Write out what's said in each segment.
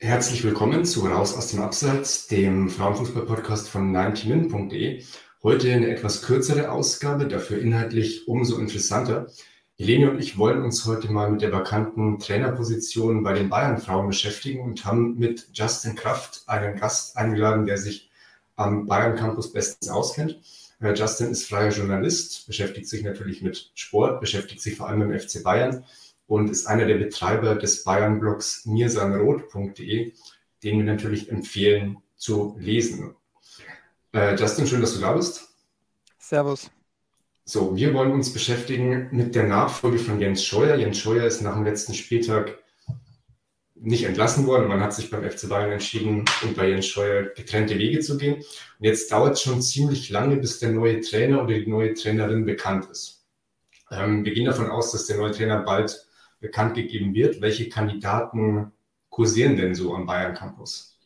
Herzlich willkommen zu Raus aus dem Abseits, dem Frauenfußball-Podcast von 90min.de. Heute eine etwas kürzere Ausgabe, dafür inhaltlich umso interessanter. Helene und ich wollen uns heute mal mit der vakanten Trainerposition bei den Bayern-Frauen beschäftigen und haben mit Justin Kraft einen Gast eingeladen, der sich am Bayern-Campus bestens auskennt. Äh, Justin ist freier Journalist, beschäftigt sich natürlich mit Sport, beschäftigt sich vor allem im FC Bayern und ist einer der Betreiber des Bayern-Blogs mirsanrot.de, den wir natürlich empfehlen zu lesen. Äh, Justin, schön, dass du da bist. Servus. So, wir wollen uns beschäftigen mit der Nachfolge von Jens Scheuer. Jens Scheuer ist nach dem letzten Spieltag nicht entlassen worden. Man hat sich beim FC Bayern entschieden, um bei Jens Scheuer getrennte Wege zu gehen. Und jetzt dauert es schon ziemlich lange, bis der neue Trainer oder die neue Trainerin bekannt ist. Ähm, wir gehen davon aus, dass der neue Trainer bald bekannt gegeben wird. Welche Kandidaten kursieren denn so am Bayern Campus?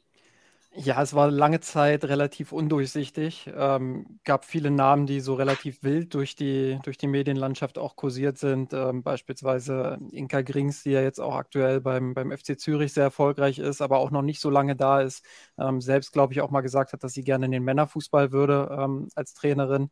Ja, es war lange Zeit relativ undurchsichtig. Ähm, gab viele Namen, die so relativ wild durch die, durch die Medienlandschaft auch kursiert sind. Ähm, beispielsweise Inka Grings, die ja jetzt auch aktuell beim, beim FC Zürich sehr erfolgreich ist, aber auch noch nicht so lange da ist. Ähm, selbst, glaube ich, auch mal gesagt hat, dass sie gerne in den Männerfußball würde ähm, als Trainerin.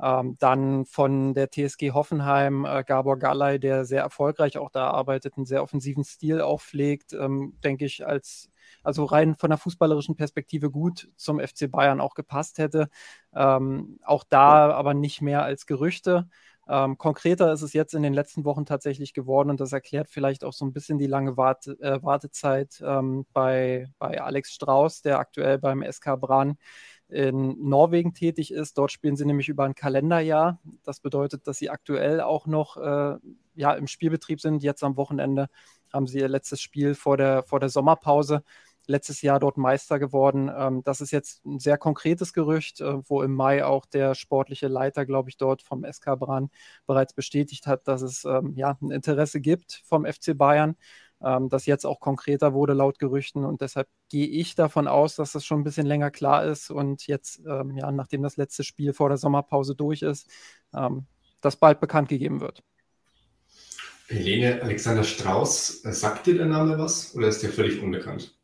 Ähm, dann von der TSG Hoffenheim äh, Gabor Gallei, der sehr erfolgreich auch da arbeitet, einen sehr offensiven Stil auch pflegt, ähm, denke ich, als also rein von der fußballerischen Perspektive gut zum FC Bayern auch gepasst hätte. Ähm, auch da aber nicht mehr als Gerüchte. Ähm, konkreter ist es jetzt in den letzten Wochen tatsächlich geworden und das erklärt vielleicht auch so ein bisschen die lange Warte, äh, Wartezeit ähm, bei, bei Alex Strauß, der aktuell beim SK Bran in Norwegen tätig ist. Dort spielen sie nämlich über ein Kalenderjahr. Das bedeutet, dass sie aktuell auch noch äh, ja, im Spielbetrieb sind. Jetzt am Wochenende haben sie ihr letztes Spiel vor der, vor der Sommerpause. Letztes Jahr dort Meister geworden. Ähm, das ist jetzt ein sehr konkretes Gerücht, äh, wo im Mai auch der sportliche Leiter, glaube ich, dort vom SK Bran bereits bestätigt hat, dass es ähm, ja, ein Interesse gibt vom FC Bayern ähm, das jetzt auch konkreter wurde laut Gerüchten. Und deshalb gehe ich davon aus, dass das schon ein bisschen länger klar ist und jetzt, ähm, ja, nachdem das letzte Spiel vor der Sommerpause durch ist, ähm, das bald bekannt gegeben wird. Helene Alexander Strauß, äh, sagt dir der Name was oder ist dir völlig unbekannt?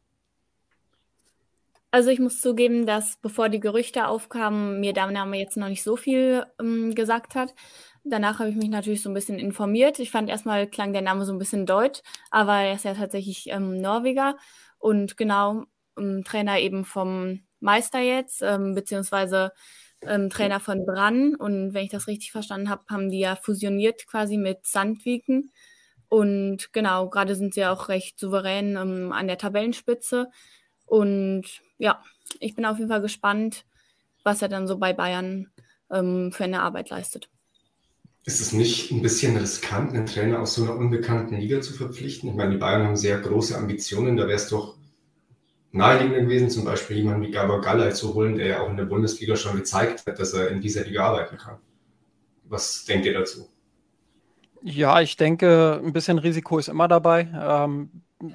Also ich muss zugeben, dass bevor die Gerüchte aufkamen, mir der Name jetzt noch nicht so viel ähm, gesagt hat. Danach habe ich mich natürlich so ein bisschen informiert. Ich fand erstmal klang der Name so ein bisschen deutsch, aber er ist ja tatsächlich ähm, Norweger und genau ähm, Trainer eben vom Meister jetzt, ähm, beziehungsweise ähm, Trainer von Brann. Und wenn ich das richtig verstanden habe, haben die ja fusioniert quasi mit Sandviken. Und genau, gerade sind sie auch recht souverän ähm, an der Tabellenspitze. Und ja, ich bin auf jeden Fall gespannt, was er dann so bei Bayern ähm, für eine Arbeit leistet. Ist es nicht ein bisschen riskant, einen Trainer aus so einer unbekannten Liga zu verpflichten? Ich meine, die Bayern haben sehr große Ambitionen. Da wäre es doch naheliegender gewesen, zum Beispiel jemanden wie Gabor Gallei zu holen, der ja auch in der Bundesliga schon gezeigt hat, dass er in dieser Liga arbeiten kann. Was denkt ihr dazu? Ja, ich denke, ein bisschen Risiko ist immer dabei. Ähm,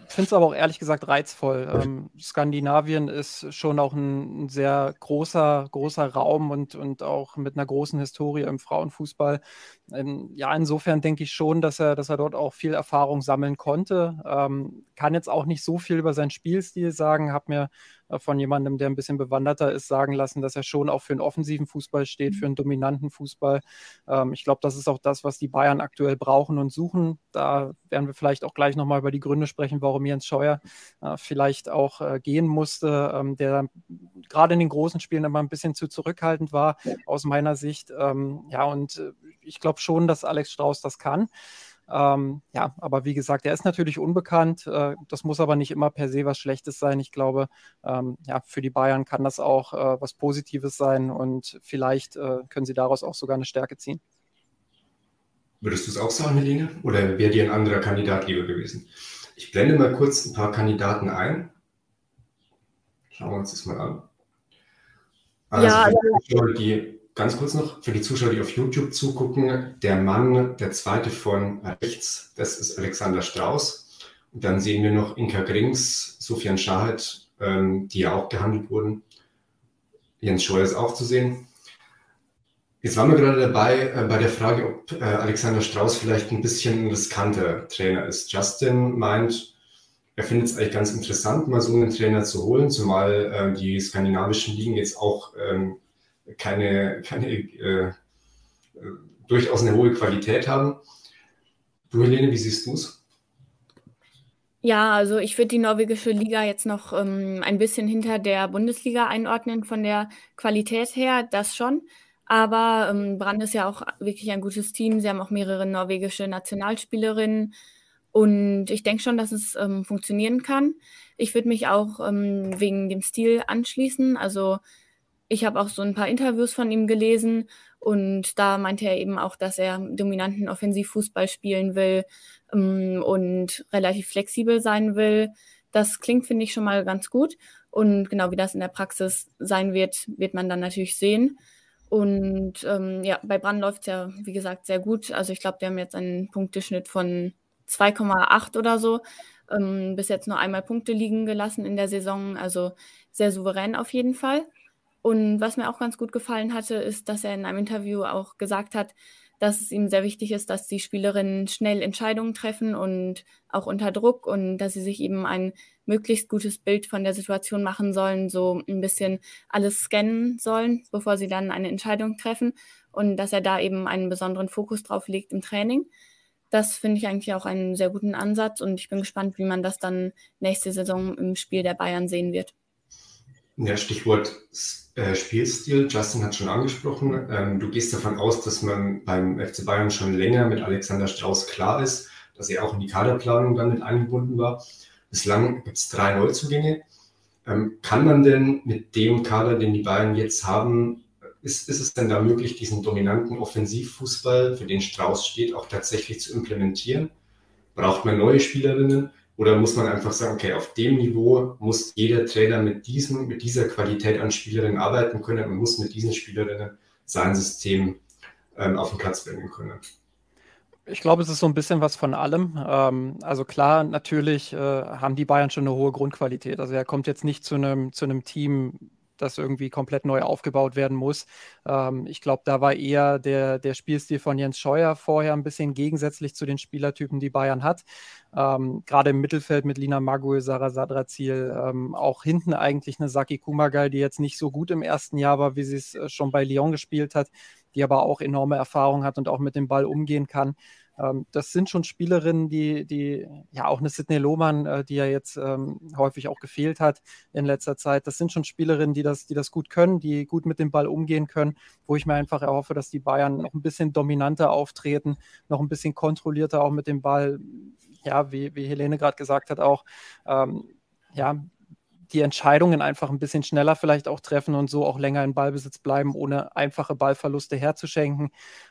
finde es aber auch ehrlich gesagt reizvoll. Ähm, Skandinavien ist schon auch ein, ein, sehr großer, großer Raum und, und auch mit einer großen Historie im Frauenfußball. Ähm, ja, insofern denke ich schon, dass er, dass er dort auch viel Erfahrung sammeln konnte. Ähm, kann jetzt auch nicht so viel über seinen Spielstil sagen, habe mir äh, von jemandem, der ein bisschen bewanderter ist, sagen lassen, dass er schon auch für einen offensiven Fußball steht, für einen dominanten Fußball. Ähm, ich glaube, das ist auch das, was die Bayern aktuell brauchen und suchen. Da werden wir vielleicht auch gleich nochmal über die Gründe sprechen, warum Jens Scheuer äh, vielleicht auch äh, gehen musste, ähm, der gerade in den großen Spielen immer ein bisschen zu zurückhaltend war, aus meiner Sicht. Ähm, ja, und äh, ich glaube schon, dass Alex Strauß das kann. Ähm, ja, aber wie gesagt, er ist natürlich unbekannt. Äh, das muss aber nicht immer per se was Schlechtes sein. Ich glaube, ähm, ja, für die Bayern kann das auch äh, was Positives sein und vielleicht äh, können sie daraus auch sogar eine Stärke ziehen. Würdest du es auch sagen, Helene? Oder wäre dir ein anderer Kandidat lieber gewesen? Ich blende mal kurz ein paar Kandidaten ein. Schauen wir uns das mal an. Also ja, für die Zuschauer, die, ganz kurz noch, für die Zuschauer, die auf YouTube zugucken, der Mann, der zweite von rechts, das ist Alexander Strauß. Und dann sehen wir noch Inka Grings, Sofian Schahed, ähm, die ja auch gehandelt wurden. Jens Scheuer ist auch zu sehen. Jetzt waren wir gerade dabei äh, bei der Frage, ob äh, Alexander Strauß vielleicht ein bisschen riskanter Trainer ist. Justin meint, er findet es eigentlich ganz interessant, mal so einen Trainer zu holen, zumal äh, die skandinavischen Ligen jetzt auch ähm, keine, keine äh, durchaus eine hohe Qualität haben. Du, Helene, wie siehst du es? Ja, also ich würde die norwegische Liga jetzt noch ähm, ein bisschen hinter der Bundesliga einordnen von der Qualität her, das schon. Aber ähm, Brand ist ja auch wirklich ein gutes Team. Sie haben auch mehrere norwegische Nationalspielerinnen. Und ich denke schon, dass es ähm, funktionieren kann. Ich würde mich auch ähm, wegen dem Stil anschließen. Also ich habe auch so ein paar Interviews von ihm gelesen und da meinte er eben auch, dass er dominanten Offensivfußball spielen will ähm, und relativ flexibel sein will. Das klingt, finde ich, schon mal ganz gut. Und genau wie das in der Praxis sein wird, wird man dann natürlich sehen. Und ähm, ja, bei Brand läuft es ja, wie gesagt, sehr gut. Also ich glaube, wir haben jetzt einen Punkteschnitt von 2,8 oder so. Ähm, bis jetzt nur einmal Punkte liegen gelassen in der Saison. Also sehr souverän auf jeden Fall. Und was mir auch ganz gut gefallen hatte, ist, dass er in einem Interview auch gesagt hat, dass es ihm sehr wichtig ist, dass die Spielerinnen schnell Entscheidungen treffen und auch unter Druck und dass sie sich eben ein möglichst gutes Bild von der Situation machen sollen, so ein bisschen alles scannen sollen, bevor sie dann eine Entscheidung treffen und dass er da eben einen besonderen Fokus drauf legt im Training. Das finde ich eigentlich auch einen sehr guten Ansatz und ich bin gespannt, wie man das dann nächste Saison im Spiel der Bayern sehen wird. Ja, Stichwort äh, Spielstil. Justin hat schon angesprochen. Ähm, du gehst davon aus, dass man beim FC Bayern schon länger mit Alexander Strauß klar ist, dass er auch in die Kaderplanung dann mit eingebunden war. Bislang gibt es drei Neuzugänge. Ähm, kann man denn mit dem Kader, den die Bayern jetzt haben, ist, ist es denn da möglich, diesen dominanten Offensivfußball, für den Strauß steht, auch tatsächlich zu implementieren? Braucht man neue Spielerinnen? Oder muss man einfach sagen, okay, auf dem Niveau muss jeder Trainer mit, diesem, mit dieser Qualität an Spielerinnen arbeiten können und muss mit diesen Spielerinnen sein System ähm, auf den Platz bringen können? Ich glaube, es ist so ein bisschen was von allem. Ähm, also klar, natürlich äh, haben die Bayern schon eine hohe Grundqualität. Also er kommt jetzt nicht zu einem, zu einem Team, das irgendwie komplett neu aufgebaut werden muss. Ähm, ich glaube, da war eher der, der Spielstil von Jens Scheuer vorher ein bisschen gegensätzlich zu den Spielertypen, die Bayern hat. Ähm, Gerade im Mittelfeld mit Lina Magul, Sarah Sadrazil, ähm, auch hinten eigentlich eine Saki Kumagai, die jetzt nicht so gut im ersten Jahr war, wie sie es äh, schon bei Lyon gespielt hat, die aber auch enorme Erfahrung hat und auch mit dem Ball umgehen kann. Ähm, das sind schon Spielerinnen, die, die, ja, auch eine Sidney Lohmann, äh, die ja jetzt ähm, häufig auch gefehlt hat in letzter Zeit. Das sind schon Spielerinnen, die das, die das gut können, die gut mit dem Ball umgehen können, wo ich mir einfach erhoffe, dass die Bayern noch ein bisschen dominanter auftreten, noch ein bisschen kontrollierter auch mit dem Ball. Ja, wie, wie Helene gerade gesagt hat, auch ähm, ja, die Entscheidungen einfach ein bisschen schneller vielleicht auch treffen und so auch länger in Ballbesitz bleiben, ohne einfache Ballverluste herzuschenken.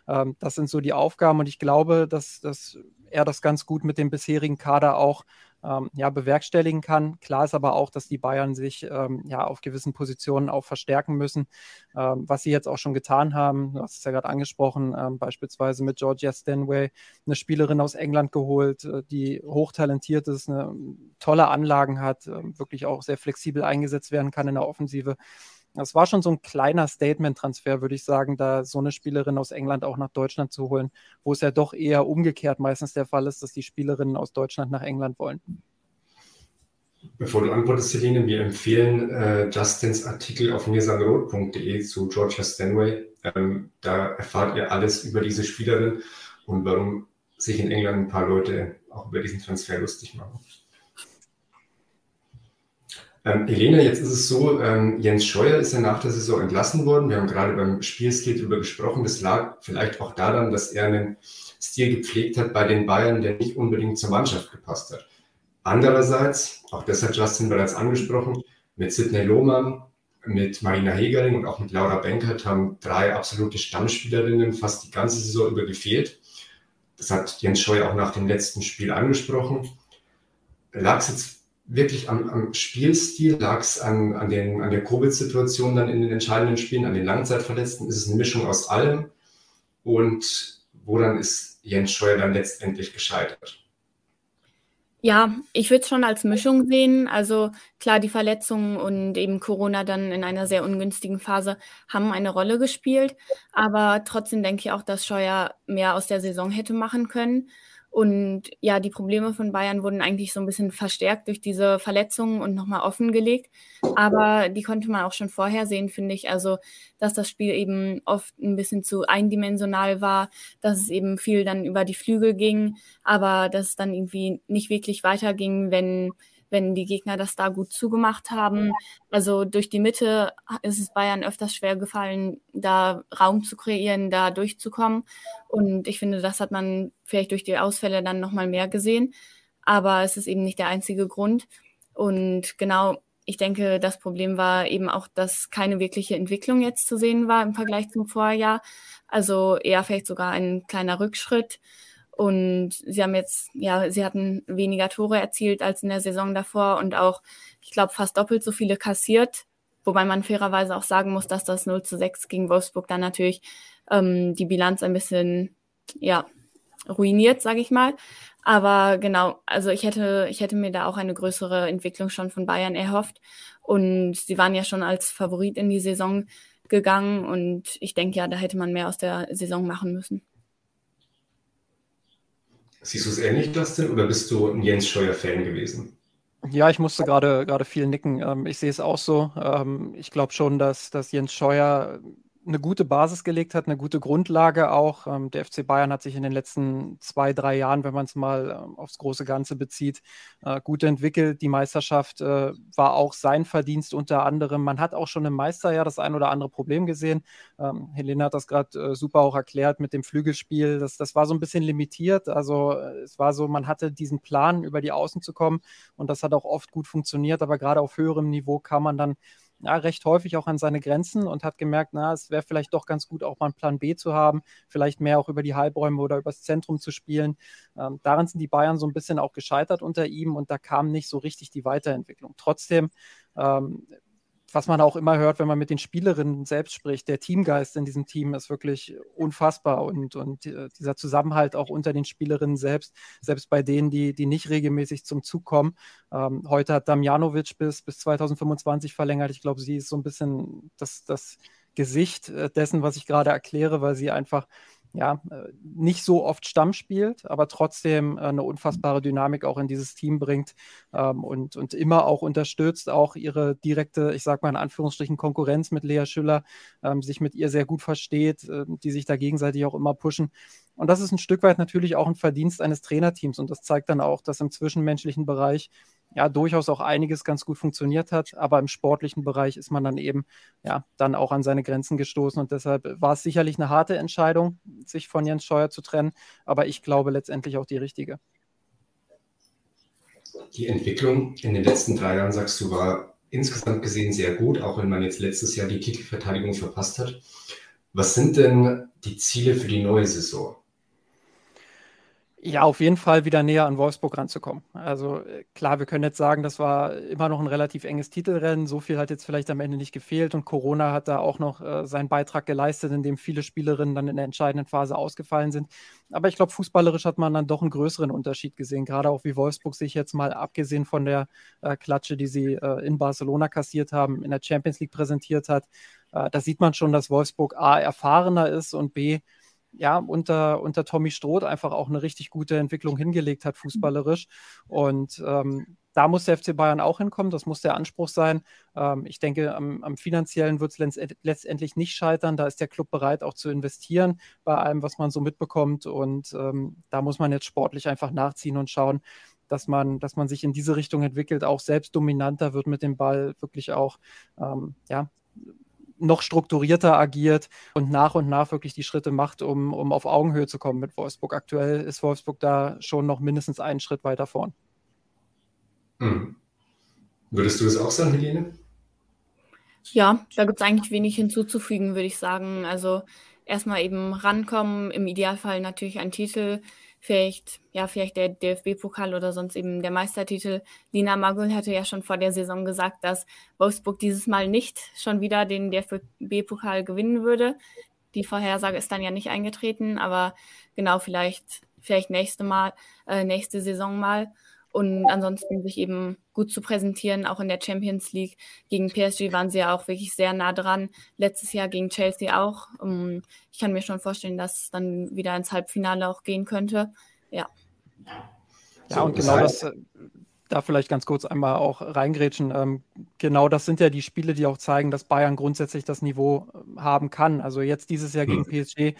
Ähm, das sind so die Aufgaben und ich glaube, dass, dass er das ganz gut mit dem bisherigen Kader auch ähm, ja, bewerkstelligen kann. Klar ist aber auch, dass die Bayern sich ähm, ja auf gewissen Positionen auch verstärken müssen, ähm, was sie jetzt auch schon getan haben. Du hast es ja gerade angesprochen, ähm, beispielsweise mit Georgia Stanway, eine Spielerin aus England geholt, äh, die hochtalentiert ist, eine tolle Anlagen hat, äh, wirklich auch sehr flexibel eingesetzt werden kann in der Offensive. Das war schon so ein kleiner Statement-Transfer, würde ich sagen, da so eine Spielerin aus England auch nach Deutschland zu holen, wo es ja doch eher umgekehrt meistens der Fall ist, dass die Spielerinnen aus Deutschland nach England wollen. Bevor du antwortest, Celine, wir empfehlen äh, Justins Artikel auf mirsanrot.de zu Georgia Stanway. Ähm, da erfahrt ihr alles über diese Spielerin und warum sich in England ein paar Leute auch über diesen Transfer lustig machen. Ähm, Helene, jetzt ist es so, ähm, Jens Scheuer ist ja nach der Saison entlassen worden. Wir haben gerade beim Spielstil darüber gesprochen. Das lag vielleicht auch daran, dass er einen Stil gepflegt hat bei den Bayern, der nicht unbedingt zur Mannschaft gepasst hat. Andererseits, auch das hat Justin bereits angesprochen, mit Sidney Lohmann, mit Marina Hegering und auch mit Laura Benkert haben drei absolute Stammspielerinnen fast die ganze Saison über gefehlt. Das hat Jens Scheuer auch nach dem letzten Spiel angesprochen. Lag es jetzt wirklich am, am Spielstil? Lag es an, an, an der Covid-Situation dann in den entscheidenden Spielen, an den Langzeitverletzten? Ist es eine Mischung aus allem? Und woran ist Jens Scheuer dann letztendlich gescheitert? Ja, ich würde es schon als Mischung sehen. Also klar, die Verletzungen und eben Corona dann in einer sehr ungünstigen Phase haben eine Rolle gespielt. Aber trotzdem denke ich auch, dass Scheuer mehr aus der Saison hätte machen können. Und ja, die Probleme von Bayern wurden eigentlich so ein bisschen verstärkt durch diese Verletzungen und nochmal offengelegt. Aber die konnte man auch schon vorher sehen, finde ich. Also, dass das Spiel eben oft ein bisschen zu eindimensional war, dass es eben viel dann über die Flügel ging, aber dass es dann irgendwie nicht wirklich weiterging, wenn wenn die Gegner das da gut zugemacht haben. Also durch die Mitte ist es Bayern öfters schwer gefallen, da Raum zu kreieren, da durchzukommen. Und ich finde, das hat man vielleicht durch die Ausfälle dann nochmal mehr gesehen. Aber es ist eben nicht der einzige Grund. Und genau, ich denke, das Problem war eben auch, dass keine wirkliche Entwicklung jetzt zu sehen war im Vergleich zum Vorjahr. Also eher vielleicht sogar ein kleiner Rückschritt. Und sie haben jetzt, ja, sie hatten weniger Tore erzielt als in der Saison davor und auch, ich glaube, fast doppelt so viele kassiert. Wobei man fairerweise auch sagen muss, dass das 0 zu 6 gegen Wolfsburg dann natürlich ähm, die Bilanz ein bisschen, ja, ruiniert, sage ich mal. Aber genau, also ich hätte, ich hätte mir da auch eine größere Entwicklung schon von Bayern erhofft. Und sie waren ja schon als Favorit in die Saison gegangen und ich denke ja, da hätte man mehr aus der Saison machen müssen. Siehst du es ähnlich, Dustin, oder bist du ein Jens Scheuer-Fan gewesen? Ja, ich musste gerade gerade viel nicken. Ähm, ich sehe es auch so. Ähm, ich glaube schon, dass, dass Jens Scheuer eine gute Basis gelegt hat, eine gute Grundlage auch. Ähm, der FC Bayern hat sich in den letzten zwei, drei Jahren, wenn man es mal ähm, aufs große Ganze bezieht, äh, gut entwickelt. Die Meisterschaft äh, war auch sein Verdienst unter anderem. Man hat auch schon im Meisterjahr das ein oder andere Problem gesehen. Ähm, Helene hat das gerade äh, super auch erklärt mit dem Flügelspiel. Das, das war so ein bisschen limitiert. Also es war so, man hatte diesen Plan, über die Außen zu kommen und das hat auch oft gut funktioniert, aber gerade auf höherem Niveau kam man dann ja, recht häufig auch an seine Grenzen und hat gemerkt, na, es wäre vielleicht doch ganz gut, auch mal einen Plan B zu haben, vielleicht mehr auch über die Halbräume oder übers Zentrum zu spielen. Ähm, daran sind die Bayern so ein bisschen auch gescheitert unter ihm und da kam nicht so richtig die Weiterentwicklung. Trotzdem ähm, was man auch immer hört, wenn man mit den Spielerinnen selbst spricht, der Teamgeist in diesem Team ist wirklich unfassbar und, und äh, dieser Zusammenhalt auch unter den Spielerinnen selbst, selbst bei denen, die, die nicht regelmäßig zum Zug kommen. Ähm, heute hat Damjanovic bis, bis 2025 verlängert. Ich glaube, sie ist so ein bisschen das, das Gesicht äh, dessen, was ich gerade erkläre, weil sie einfach ja, äh, nicht so oft Stamm spielt, aber trotzdem äh, eine unfassbare Dynamik auch in dieses Team bringt ähm, und, und immer auch unterstützt, auch ihre direkte, ich sag mal in Anführungsstrichen, Konkurrenz mit Lea Schüller, ähm, sich mit ihr sehr gut versteht, äh, die sich da gegenseitig auch immer pushen. Und das ist ein Stück weit natürlich auch ein Verdienst eines Trainerteams und das zeigt dann auch, dass im zwischenmenschlichen Bereich ja durchaus auch einiges ganz gut funktioniert hat, aber im sportlichen Bereich ist man dann eben ja dann auch an seine Grenzen gestoßen und deshalb war es sicherlich eine harte Entscheidung, sich von Jens Scheuer zu trennen, aber ich glaube letztendlich auch die richtige. Die Entwicklung in den letzten drei Jahren, sagst du, war insgesamt gesehen sehr gut, auch wenn man jetzt letztes Jahr die Titelverteidigung verpasst hat. Was sind denn die Ziele für die neue Saison? Ja, auf jeden Fall wieder näher an Wolfsburg ranzukommen. Also äh, klar, wir können jetzt sagen, das war immer noch ein relativ enges Titelrennen. So viel hat jetzt vielleicht am Ende nicht gefehlt und Corona hat da auch noch äh, seinen Beitrag geleistet, indem viele Spielerinnen dann in der entscheidenden Phase ausgefallen sind. Aber ich glaube, fußballerisch hat man dann doch einen größeren Unterschied gesehen, gerade auch wie Wolfsburg sich jetzt mal abgesehen von der äh, Klatsche, die sie äh, in Barcelona kassiert haben, in der Champions League präsentiert hat. Äh, da sieht man schon, dass Wolfsburg A erfahrener ist und B ja, unter, unter Tommy Stroth einfach auch eine richtig gute Entwicklung hingelegt hat, fußballerisch. Und ähm, da muss der FC Bayern auch hinkommen, das muss der Anspruch sein. Ähm, ich denke, am, am finanziellen wird es letztendlich nicht scheitern. Da ist der Club bereit, auch zu investieren bei allem, was man so mitbekommt. Und ähm, da muss man jetzt sportlich einfach nachziehen und schauen, dass man, dass man sich in diese Richtung entwickelt, auch selbst dominanter wird mit dem Ball, wirklich auch ähm, ja, noch strukturierter agiert und nach und nach wirklich die Schritte macht, um, um auf Augenhöhe zu kommen mit Wolfsburg. Aktuell ist Wolfsburg da schon noch mindestens einen Schritt weiter vorn. Hm. Würdest du es auch sagen, Helene? Ja, da gibt es eigentlich wenig hinzuzufügen, würde ich sagen. Also erstmal eben rankommen, im Idealfall natürlich ein Titel, vielleicht, ja, vielleicht der DFB-Pokal oder sonst eben der Meistertitel. Lina Magul hatte ja schon vor der Saison gesagt, dass Wolfsburg dieses Mal nicht schon wieder den DFB-Pokal gewinnen würde. Die Vorhersage ist dann ja nicht eingetreten, aber genau, vielleicht, vielleicht nächste Mal, äh, nächste Saison mal und ansonsten sich eben gut zu präsentieren, auch in der Champions League. Gegen PSG waren sie ja auch wirklich sehr nah dran. Letztes Jahr gegen Chelsea auch. Ich kann mir schon vorstellen, dass es dann wieder ins Halbfinale auch gehen könnte. Ja. Ja, und genau das, da vielleicht ganz kurz einmal auch reingrätschen. Ähm, genau das sind ja die Spiele, die auch zeigen, dass Bayern grundsätzlich das Niveau äh, haben kann. Also jetzt dieses Jahr gegen hm. PSG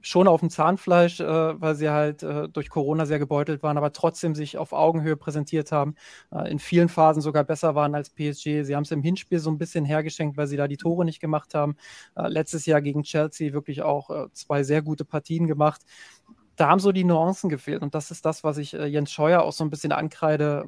schon auf dem Zahnfleisch, äh, weil sie halt äh, durch Corona sehr gebeutelt waren, aber trotzdem sich auf Augenhöhe präsentiert haben, äh, in vielen Phasen sogar besser waren als PSG. Sie haben es im Hinspiel so ein bisschen hergeschenkt, weil sie da die Tore nicht gemacht haben. Äh, letztes Jahr gegen Chelsea wirklich auch äh, zwei sehr gute Partien gemacht. Da haben so die Nuancen gefehlt und das ist das, was ich äh, Jens Scheuer auch so ein bisschen ankreide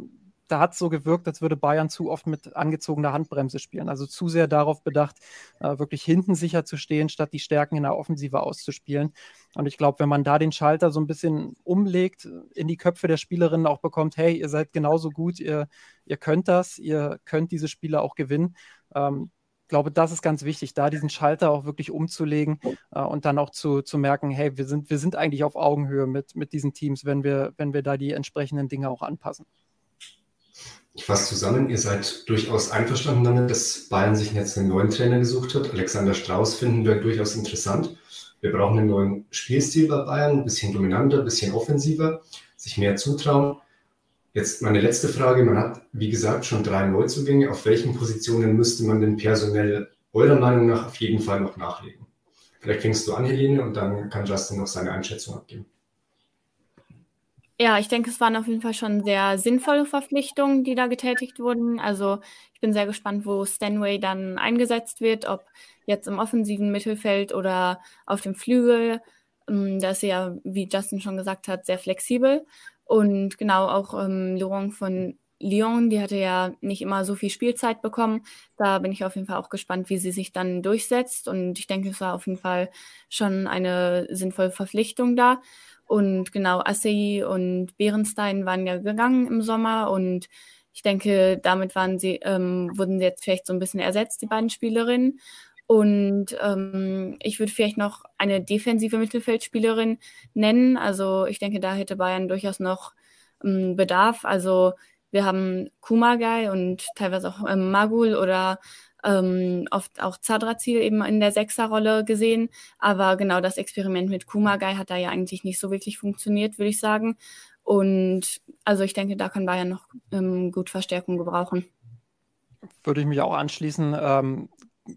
da hat es so gewirkt, als würde Bayern zu oft mit angezogener Handbremse spielen. Also zu sehr darauf bedacht, äh, wirklich hinten sicher zu stehen, statt die Stärken in der Offensive auszuspielen. Und ich glaube, wenn man da den Schalter so ein bisschen umlegt, in die Köpfe der Spielerinnen auch bekommt, hey, ihr seid genauso gut, ihr, ihr könnt das, ihr könnt diese Spiele auch gewinnen. Ähm, glaube, das ist ganz wichtig, da diesen Schalter auch wirklich umzulegen äh, und dann auch zu, zu merken, hey, wir sind, wir sind eigentlich auf Augenhöhe mit, mit diesen Teams, wenn wir, wenn wir da die entsprechenden Dinge auch anpassen. Ich fasse zusammen, ihr seid durchaus einverstanden damit, dass Bayern sich jetzt einen neuen Trainer gesucht hat. Alexander Strauß finden wir durchaus interessant. Wir brauchen einen neuen Spielstil bei Bayern, ein bisschen dominanter, ein bisschen offensiver, sich mehr zutrauen. Jetzt meine letzte Frage. Man hat, wie gesagt, schon drei Neuzugänge. Auf welchen Positionen müsste man denn personell eurer Meinung nach auf jeden Fall noch nachlegen? Vielleicht fängst du an, Helene, und dann kann Justin noch seine Einschätzung abgeben. Ja, ich denke, es waren auf jeden Fall schon sehr sinnvolle Verpflichtungen, die da getätigt wurden. Also ich bin sehr gespannt, wo Stanway dann eingesetzt wird, ob jetzt im offensiven Mittelfeld oder auf dem Flügel. Ähm, da ist sie ja, wie Justin schon gesagt hat, sehr flexibel. Und genau auch ähm, Laurent von Lyon, die hatte ja nicht immer so viel Spielzeit bekommen. Da bin ich auf jeden Fall auch gespannt, wie sie sich dann durchsetzt. Und ich denke, es war auf jeden Fall schon eine sinnvolle Verpflichtung da. Und genau, Assey und Bärenstein waren ja gegangen im Sommer und ich denke, damit waren sie, ähm, wurden sie jetzt vielleicht so ein bisschen ersetzt, die beiden Spielerinnen. Und ähm, ich würde vielleicht noch eine defensive Mittelfeldspielerin nennen. Also ich denke, da hätte Bayern durchaus noch ähm, Bedarf. Also wir haben Kumagai und teilweise auch ähm, Magul oder ähm, oft auch Zadrazil eben in der Sechserrolle gesehen. Aber genau das Experiment mit Kumagai hat da ja eigentlich nicht so wirklich funktioniert, würde ich sagen. Und also ich denke, da kann Bayern noch ähm, gut Verstärkung gebrauchen. Würde ich mich auch anschließen. Ähm,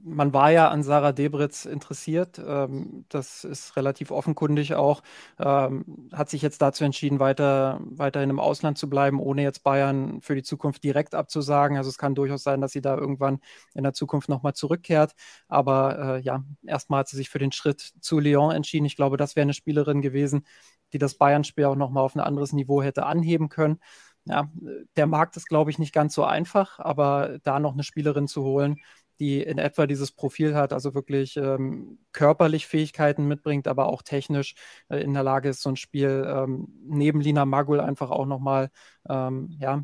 man war ja an Sarah Debritz interessiert. Ähm, das ist relativ offenkundig auch. Ähm, hat sich jetzt dazu entschieden, weiter, weiterhin im Ausland zu bleiben, ohne jetzt Bayern für die Zukunft direkt abzusagen. Also es kann durchaus sein, dass sie da irgendwann in der Zukunft nochmal zurückkehrt. Aber äh, ja, erstmal hat sie sich für den Schritt zu Lyon entschieden. Ich glaube, das wäre eine Spielerin gewesen, die das Bayern-Spiel auch nochmal auf ein anderes Niveau hätte anheben können. Ja, der Markt ist, glaube ich, nicht ganz so einfach, aber da noch eine Spielerin zu holen, die in etwa dieses Profil hat, also wirklich ähm, körperlich Fähigkeiten mitbringt, aber auch technisch äh, in der Lage ist, so ein Spiel ähm, neben Lina Magul einfach auch nochmal ähm, ja,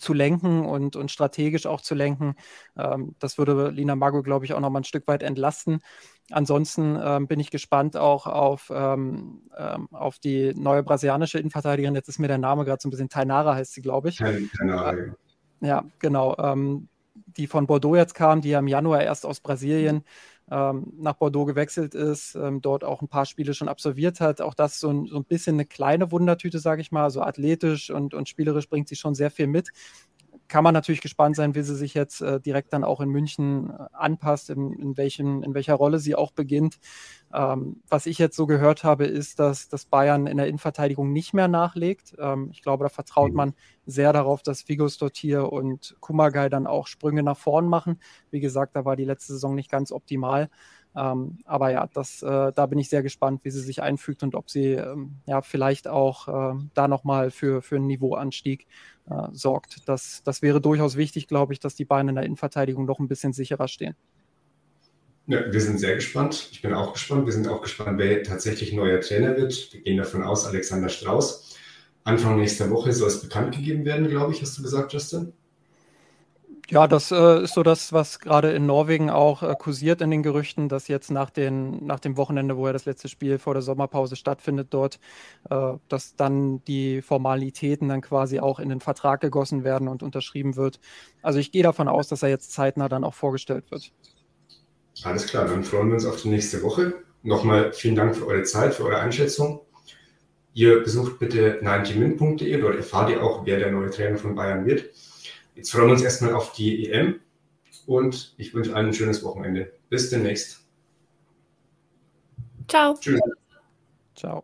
zu lenken und, und strategisch auch zu lenken. Ähm, das würde Lina Magul, glaube ich, auch nochmal ein Stück weit entlasten. Ansonsten ähm, bin ich gespannt auch auf, ähm, ähm, auf die neue brasilianische Innenverteidigerin. Jetzt ist mir der Name gerade so ein bisschen Tainara heißt sie, glaube ich. Tainara, ja. Ja, genau. Die von Bordeaux jetzt kam, die ja im Januar erst aus Brasilien ähm, nach Bordeaux gewechselt ist, ähm, dort auch ein paar Spiele schon absolviert hat. Auch das so ein, so ein bisschen eine kleine Wundertüte, sage ich mal. So athletisch und, und spielerisch bringt sie schon sehr viel mit kann man natürlich gespannt sein, wie sie sich jetzt äh, direkt dann auch in München äh, anpasst, in, in, welchen, in welcher Rolle sie auch beginnt. Ähm, was ich jetzt so gehört habe, ist, dass, dass Bayern in der Innenverteidigung nicht mehr nachlegt. Ähm, ich glaube, da vertraut mhm. man sehr darauf, dass Vigos Dottir und Kumagai dann auch Sprünge nach vorn machen. Wie gesagt, da war die letzte Saison nicht ganz optimal. Ähm, aber ja, das, äh, da bin ich sehr gespannt, wie sie sich einfügt und ob sie ähm, ja vielleicht auch äh, da nochmal für, für einen Niveauanstieg äh, sorgt. Das, das wäre durchaus wichtig, glaube ich, dass die Beine in der Innenverteidigung noch ein bisschen sicherer stehen. Ja, wir sind sehr gespannt. Ich bin auch gespannt. Wir sind auch gespannt, wer tatsächlich neuer Trainer wird. Wir gehen davon aus, Alexander Strauß. Anfang nächster Woche soll es bekannt gegeben werden, glaube ich, hast du gesagt, Justin? Ja, das äh, ist so das, was gerade in Norwegen auch äh, kursiert in den Gerüchten, dass jetzt nach, den, nach dem Wochenende, wo ja das letzte Spiel vor der Sommerpause stattfindet dort, äh, dass dann die Formalitäten dann quasi auch in den Vertrag gegossen werden und unterschrieben wird. Also ich gehe davon aus, dass er jetzt zeitnah dann auch vorgestellt wird. Alles klar, dann freuen wir uns auf die nächste Woche. Nochmal vielen Dank für eure Zeit, für eure Einschätzung. Ihr besucht bitte 90min.de, dort erfahrt ihr auch, wer der neue Trainer von Bayern wird. Jetzt freuen wir uns erstmal auf die EM und ich wünsche allen ein schönes Wochenende. Bis demnächst. Ciao. Tschüss. Ciao.